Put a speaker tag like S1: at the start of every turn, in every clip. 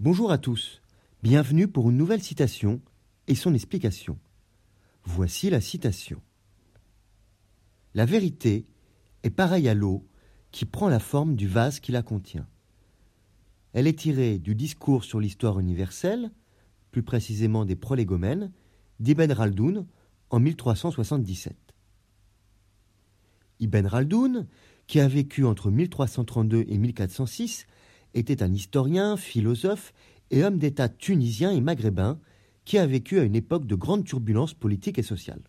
S1: Bonjour à tous, bienvenue pour une nouvelle citation et son explication. Voici la citation. La vérité est pareille à l'eau qui prend la forme du vase qui la contient. Elle est tirée du discours sur l'histoire universelle, plus précisément des prolégomènes, d'Ibn Raldoun en 1377. Ibn Raldoun, qui a vécu entre 1332 et 1406, était un historien, philosophe et homme d'État tunisien et maghrébin qui a vécu à une époque de grandes turbulences politiques et sociales.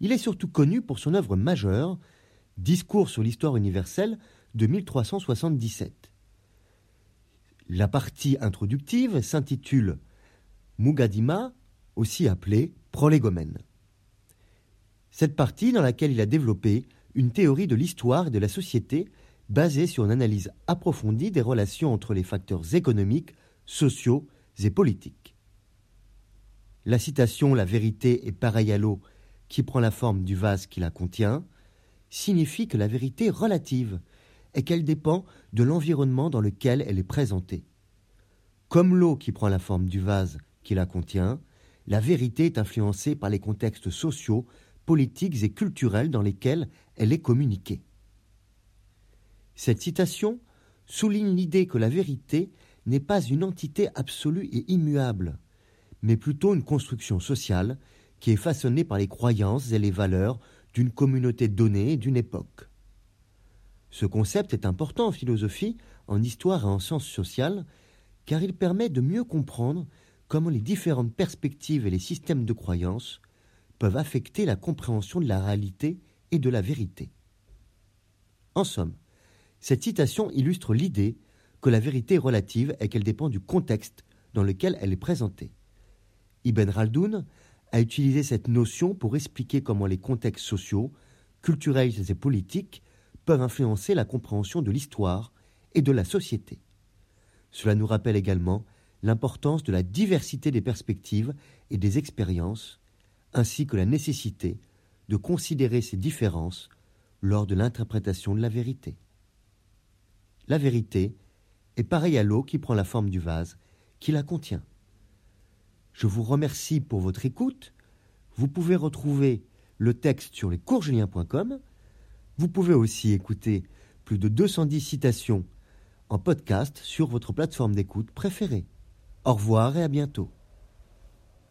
S1: Il est surtout connu pour son œuvre majeure, Discours sur l'histoire universelle de 1377. La partie introductive s'intitule Mugadima, aussi appelée prolégomène. Cette partie dans laquelle il a développé une théorie de l'histoire et de la société basée sur une analyse approfondie des relations entre les facteurs économiques, sociaux et politiques. La citation La vérité est pareille à l'eau qui prend la forme du vase qui la contient signifie que la vérité relative et qu'elle dépend de l'environnement dans lequel elle est présentée. Comme l'eau qui prend la forme du vase qui la contient, la vérité est influencée par les contextes sociaux, politiques et culturels dans lesquels elle est communiquée. Cette citation souligne l'idée que la vérité n'est pas une entité absolue et immuable, mais plutôt une construction sociale qui est façonnée par les croyances et les valeurs d'une communauté donnée et d'une époque. Ce concept est important en philosophie, en histoire et en sciences sociales, car il permet de mieux comprendre comment les différentes perspectives et les systèmes de croyances peuvent affecter la compréhension de la réalité et de la vérité. En somme, cette citation illustre l'idée que la vérité est relative et qu'elle dépend du contexte dans lequel elle est présentée. Ibn Raldoun a utilisé cette notion pour expliquer comment les contextes sociaux, culturels et politiques peuvent influencer la compréhension de l'histoire et de la société. Cela nous rappelle également l'importance de la diversité des perspectives et des expériences, ainsi que la nécessité de considérer ces différences lors de l'interprétation de la vérité. La vérité est pareille à l'eau qui prend la forme du vase qui la contient. Je vous remercie pour votre écoute. Vous pouvez retrouver le texte sur lescoursjulien.com. Vous pouvez aussi écouter plus de 210 citations en podcast sur votre plateforme d'écoute préférée. Au revoir et à bientôt.